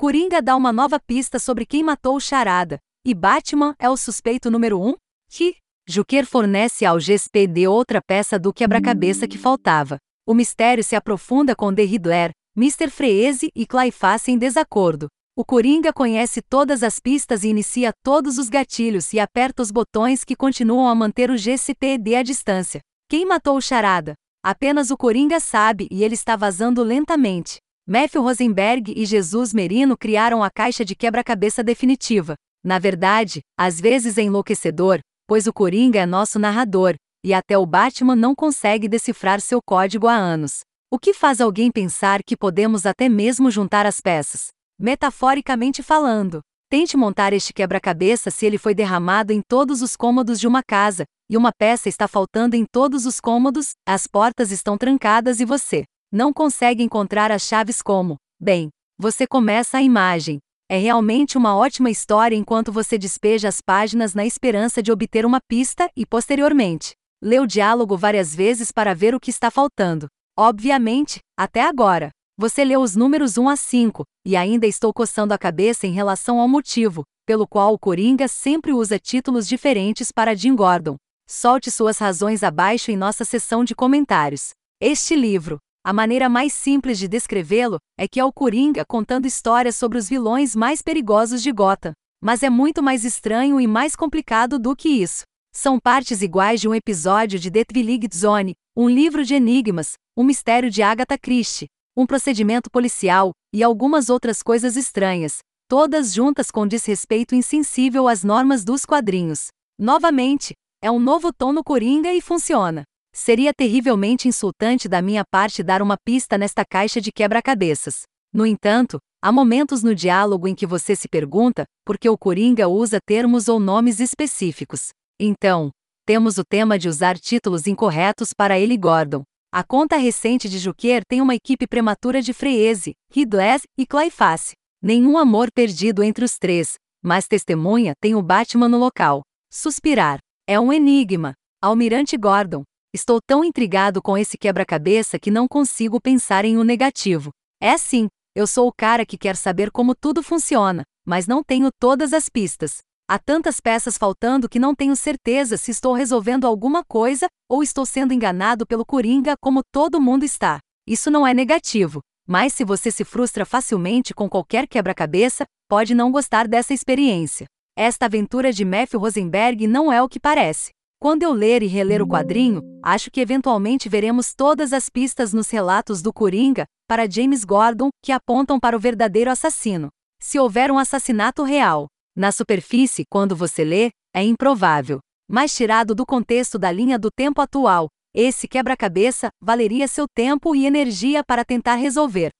Coringa dá uma nova pista sobre quem matou o Charada, e Batman é o suspeito número 1? Um? Que? Juquer fornece ao GSPD outra peça do quebra-cabeça que faltava. O mistério se aprofunda com The Riddler, Mr. Freeze e Clayface em desacordo. O Coringa conhece todas as pistas e inicia todos os gatilhos e aperta os botões que continuam a manter o GCPD à distância. Quem matou o Charada? Apenas o Coringa sabe e ele está vazando lentamente. Matthew Rosenberg e Jesus Merino criaram a caixa de quebra-cabeça definitiva. Na verdade, às vezes é enlouquecedor, pois o Coringa é nosso narrador, e até o Batman não consegue decifrar seu código há anos. O que faz alguém pensar que podemos até mesmo juntar as peças? Metaforicamente falando, tente montar este quebra-cabeça se ele foi derramado em todos os cômodos de uma casa, e uma peça está faltando em todos os cômodos, as portas estão trancadas e você não consegue encontrar as chaves como. Bem, você começa a imagem. É realmente uma ótima história enquanto você despeja as páginas na esperança de obter uma pista e, posteriormente, lê o diálogo várias vezes para ver o que está faltando. Obviamente, até agora, você leu os números 1 a 5, e ainda estou coçando a cabeça em relação ao motivo, pelo qual o Coringa sempre usa títulos diferentes para Jim Gordon. Solte suas razões abaixo em nossa seção de comentários. Este livro, a maneira mais simples de descrevê-lo é que é o Coringa contando histórias sobre os vilões mais perigosos de Gotham. Mas é muito mais estranho e mais complicado do que isso. São partes iguais de um episódio de The Twilight Zone, um livro de enigmas, um mistério de Agatha Christie, um procedimento policial e algumas outras coisas estranhas, todas juntas com desrespeito insensível às normas dos quadrinhos. Novamente, é um novo tom no Coringa e funciona. Seria terrivelmente insultante da minha parte dar uma pista nesta caixa de quebra-cabeças. No entanto, há momentos no diálogo em que você se pergunta por que o Coringa usa termos ou nomes específicos. Então, temos o tema de usar títulos incorretos para ele Gordon. A conta recente de Juquer tem uma equipe prematura de Freeze, Ridley e Clayface. Nenhum amor perdido entre os três, mas testemunha tem o Batman no local. Suspirar. É um enigma. Almirante Gordon. Estou tão intrigado com esse quebra-cabeça que não consigo pensar em um negativo. É sim, eu sou o cara que quer saber como tudo funciona, mas não tenho todas as pistas. Há tantas peças faltando que não tenho certeza se estou resolvendo alguma coisa ou estou sendo enganado pelo Coringa como todo mundo está. Isso não é negativo, mas se você se frustra facilmente com qualquer quebra-cabeça, pode não gostar dessa experiência. Esta aventura de Matthew Rosenberg não é o que parece. Quando eu ler e reler o quadrinho, acho que eventualmente veremos todas as pistas nos relatos do Coringa para James Gordon que apontam para o verdadeiro assassino. Se houver um assassinato real, na superfície, quando você lê, é improvável. Mas tirado do contexto da linha do tempo atual, esse quebra-cabeça valeria seu tempo e energia para tentar resolver.